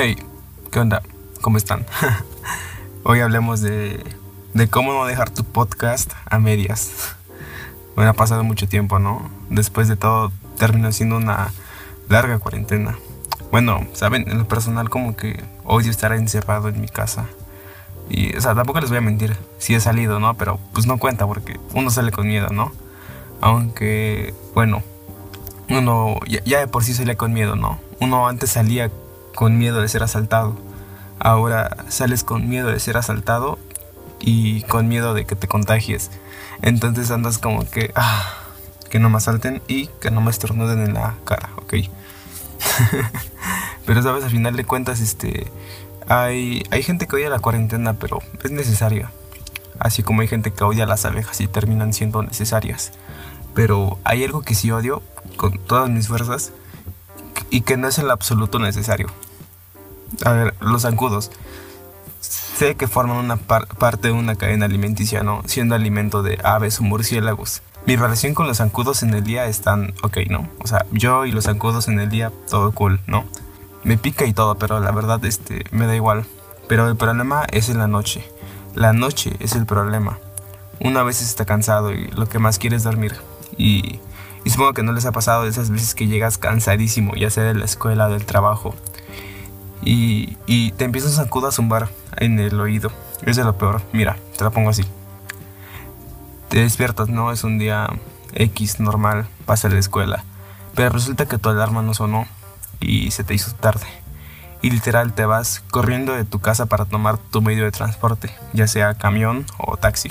Hey, ¿qué onda? ¿Cómo están? Hoy hablemos de, de cómo no dejar tu podcast a medias. Bueno, ha pasado mucho tiempo, ¿no? Después de todo, terminó siendo una larga cuarentena. Bueno, saben, en lo personal como que odio estar encerrado en mi casa. Y, o sea, tampoco les voy a mentir, sí he salido, ¿no? Pero pues no cuenta porque uno sale con miedo, ¿no? Aunque, bueno, uno ya, ya de por sí salía con miedo, ¿no? Uno antes salía con miedo de ser asaltado. Ahora sales con miedo de ser asaltado y con miedo de que te contagies. Entonces andas como que, ah, que no me asalten y que no me estornuden en la cara, ¿ok? pero sabes, al final de cuentas, este, hay, hay gente que odia la cuarentena, pero es necesaria. Así como hay gente que odia las abejas y terminan siendo necesarias. Pero hay algo que sí odio con todas mis fuerzas y que no es el absoluto necesario. A ver, los zancudos. Sé que forman una parte de una cadena alimenticia, ¿no? Siendo alimento de aves o murciélagos. Mi relación con los zancudos en el día están ok, ¿no? O sea, yo y los zancudos en el día, todo cool, ¿no? Me pica y todo, pero la verdad, este, me da igual. Pero el problema es en la noche. La noche es el problema. Una vez está cansado y lo que más quiere es dormir. Y, y supongo que no les ha pasado esas veces que llegas cansadísimo, ya sea de la escuela, del trabajo, y, te empiezas a zumbar en el oído. Es de lo peor. Mira, te la pongo así. Te despiertas, ¿no? Es un día X normal, pasa a la escuela. Pero resulta que tu alarma no sonó y se te hizo tarde. Y literal te vas corriendo de tu casa para tomar tu medio de transporte, ya sea camión o taxi.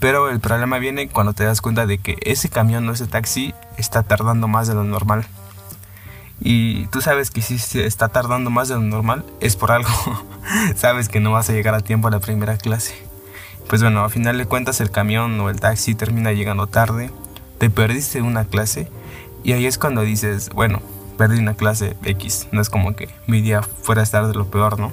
Pero el problema viene cuando te das cuenta de que ese camión o ese taxi está tardando más de lo normal y tú sabes que si está tardando más de lo normal es por algo. sabes que no vas a llegar a tiempo a la primera clase. Pues bueno, a final de cuentas el camión o el taxi termina llegando tarde, te perdiste una clase y ahí es cuando dices, bueno, perdí una clase X, no es como que mi día fuera a estar de lo peor, ¿no?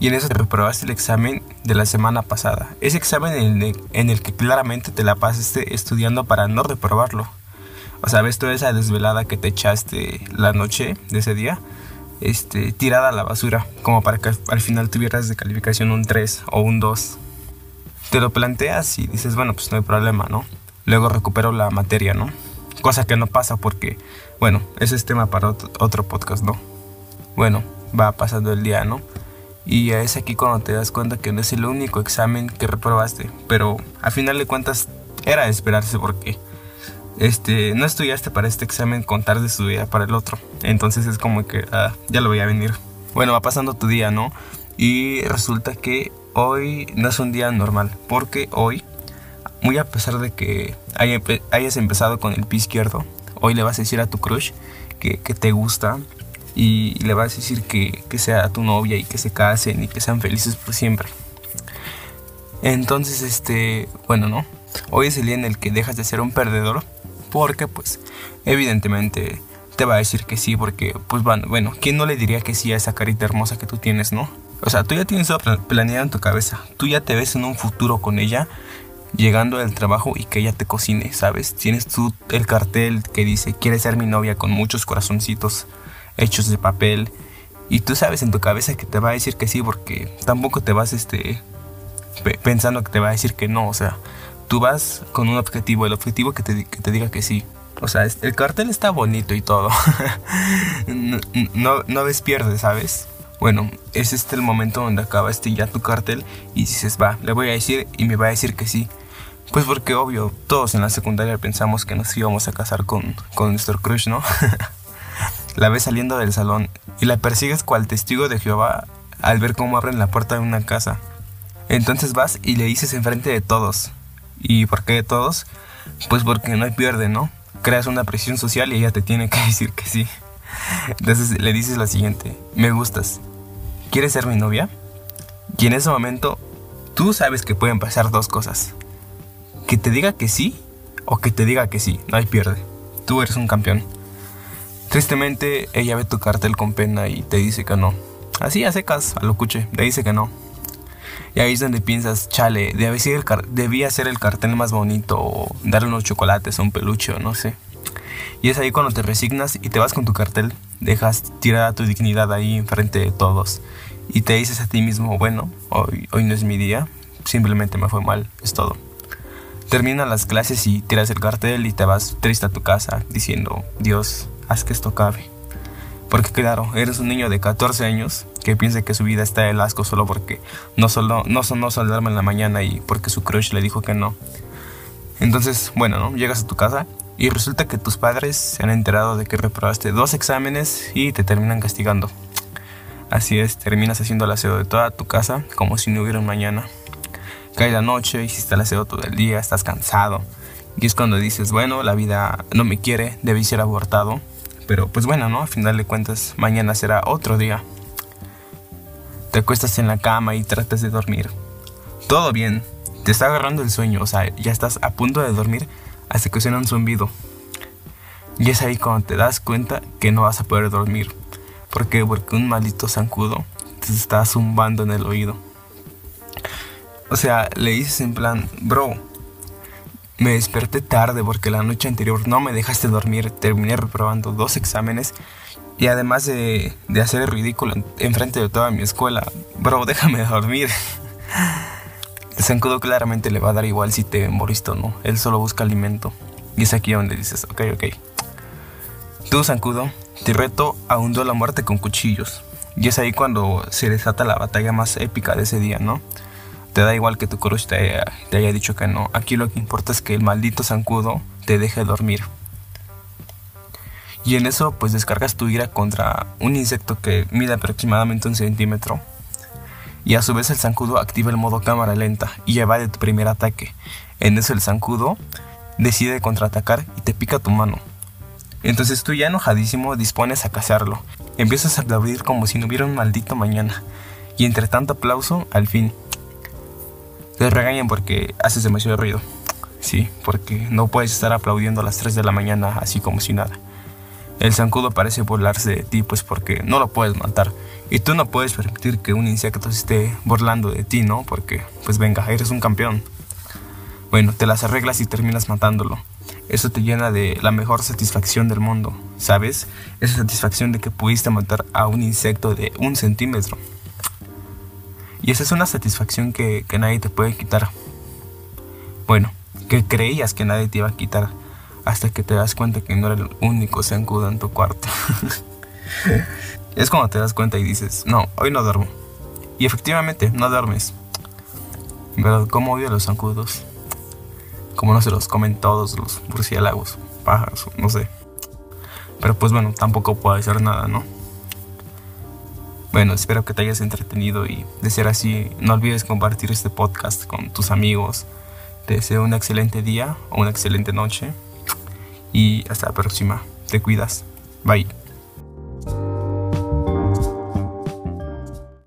Y en eso te reprobaste el examen de la semana pasada. Ese examen en el, que claramente te la pasaste estudiando para no reprobarlo. O sea, ves toda esa desvelada que te echaste la noche de ese día, este, tirada a la basura, como para que al final tuvieras de calificación un 3 o un 2. Te lo planteas y dices, bueno, pues no hay problema, ¿no? Luego recupero la materia, ¿no? Cosa que no pasa porque, bueno, ese es tema para otro podcast, ¿no? Bueno, va pasando el día, ¿no? Y es aquí cuando te das cuenta que no es el único examen que reprobaste, pero al final de cuentas era de esperarse porque este, no estudiaste para este examen con tarde de estudiar para el otro. Entonces es como que ah, ya lo voy a venir. Bueno, va pasando tu día, ¿no? Y resulta que hoy no es un día normal, porque hoy, muy a pesar de que hayas empezado con el pie izquierdo, hoy le vas a decir a tu crush que, te gusta y le vas a decir que, que sea tu novia y que se casen y que sean felices por siempre. Entonces, este, bueno, ¿no? Hoy es el día en el que dejas de ser un perdedor porque pues evidentemente te va a decir que sí porque pues bueno, bueno, ¿quién no le diría que sí a esa carita hermosa que tú tienes, no? O sea, tú ya tienes todo planeado en tu cabeza, tú ya te ves en un futuro con ella llegando del trabajo y que ella te cocine, ¿sabes? Tienes tú el cartel que dice, quieres ser mi novia con muchos corazoncitos hechos de papel y tú sabes en tu cabeza que te va a decir que sí porque tampoco te vas este pensando que te va a decir que no, o sea, tú vas con un objetivo, el objetivo que te, que te diga que sí. O sea, el cartel está bonito y todo. no, no ves pierde, ¿sabes? Bueno, es este el momento donde acaba este ya tu cartel y dices, va, le voy a decir y me va a decir que sí. Pues porque obvio, todos en la secundaria pensamos que nos íbamos a casar con, con nuestro crush, ¿no? la ves saliendo del salón y la persigues cual testigo de Jehová al ver cómo abren la puerta de una casa. Entonces vas y le dices enfrente de todos, ¿Y por qué de todos? Pues porque no hay pierde, ¿no? Creas una presión social y ella te tiene que decir que sí. Entonces le dices lo siguiente, me gustas, ¿quieres ser mi novia? Y en ese momento tú sabes que pueden pasar dos cosas. Que te diga que sí o que te diga que sí, no hay pierde. Tú eres un campeón. Tristemente ella ve tu cartel con pena y te dice que no. Así a secas, a lo cuche, le dice que no. Y ahí es donde piensas, chale, debía ser, el ser el cartel más bonito o darle unos chocolates o un peluche o no sé. Y es ahí cuando te resignas y te vas con tu cartel dejas tirada tu dignidad ahí enfrente de todos y te dices a ti mismo, bueno, hoy, hoy no es mi día, simplemente me fue mal, es todo. Terminan las clases y tiras el cartel y te vas triste a tu casa diciendo, Dios, haz que esto acabe. Porque claro, eres un niño de 14 años que piensa que su vida está del asco solo porque no solo no sonó saldarme en la mañana y porque su crush le dijo que no. Entonces, bueno, ¿no? Llegas a tu casa y resulta que tus padres se han enterado de que reprobaste dos exámenes y te terminan castigando. Así es, terminas haciendo el aseo de toda tu casa como si no hubiera un mañana. Cae la noche, hiciste el aseo todo el día, estás cansado. Y es cuando dices, bueno, la vida no me quiere, debí ser abortado. Pero pues bueno, ¿no? A final de cuentas, mañana será otro día. Te acuestas en la cama y tratas de dormir. Todo bien, te está agarrando el sueño, o sea, ya estás a punto de dormir hasta que suena un zumbido. Y es ahí cuando te das cuenta que no vas a poder dormir. ¿Por qué? Porque un maldito zancudo te está zumbando en el oído. O sea, le dices en plan, bro, me desperté tarde porque la noche anterior no me dejaste dormir, terminé reprobando dos exámenes y además de, de hacer el ridículo enfrente de toda mi escuela, bro, déjame dormir. El zancudo claramente le va a dar igual si te moriste o no, él solo busca alimento. Y es aquí donde dices, ok, ok. Tú, zancudo, te reto a un duelo muerte con cuchillos. Y es ahí cuando se desata la batalla más épica de ese día, ¿no? Te da igual que tu crush te haya, dicho que no. Aquí lo que importa es que el maldito zancudo te deje dormir. Y en eso pues descargas tu ira contra un insecto que mide aproximadamente un centímetro. Y a su vez el zancudo activa el modo cámara lenta y evade tu primer ataque. En eso el zancudo decide contraatacar y te pica tu mano. Entonces tú ya enojadísimo dispones a cazarlo. Empiezas a aplaudir como si no hubiera un maldito mañana. Y entre tanto aplauso, al fin, te regañan porque haces demasiado ruido. Sí, porque no puedes estar aplaudiendo a las 3 de la mañana así como si nada. El zancudo parece burlarse de ti pues porque no lo puedes matar. Y tú no puedes permitir que un insecto se esté burlando de ti, ¿no? Porque, pues venga, eres un campeón. Bueno, te las arreglas y terminas matándolo. Eso te llena de la mejor satisfacción del mundo, ¿sabes? Esa satisfacción de que pudiste matar a un insecto de un centímetro. Y esa es una satisfacción que, nadie te puede quitar. Bueno, que creías que nadie te iba a quitar hasta que te das cuenta que no era el único zancudo en tu cuarto. es cuando te das cuenta y dices, no, hoy no duermo. Y efectivamente, no duermes. Pero ¿cómo odio a los zancudos? Como no se los comen todos los murciélagos, pájaros, no sé. Pero pues bueno, tampoco puedo hacer nada, ¿no? Bueno, espero que te hayas entretenido y de ser así, no olvides compartir este podcast con tus amigos. Te deseo un excelente día o una excelente noche y hasta la próxima. Te cuidas. Bye.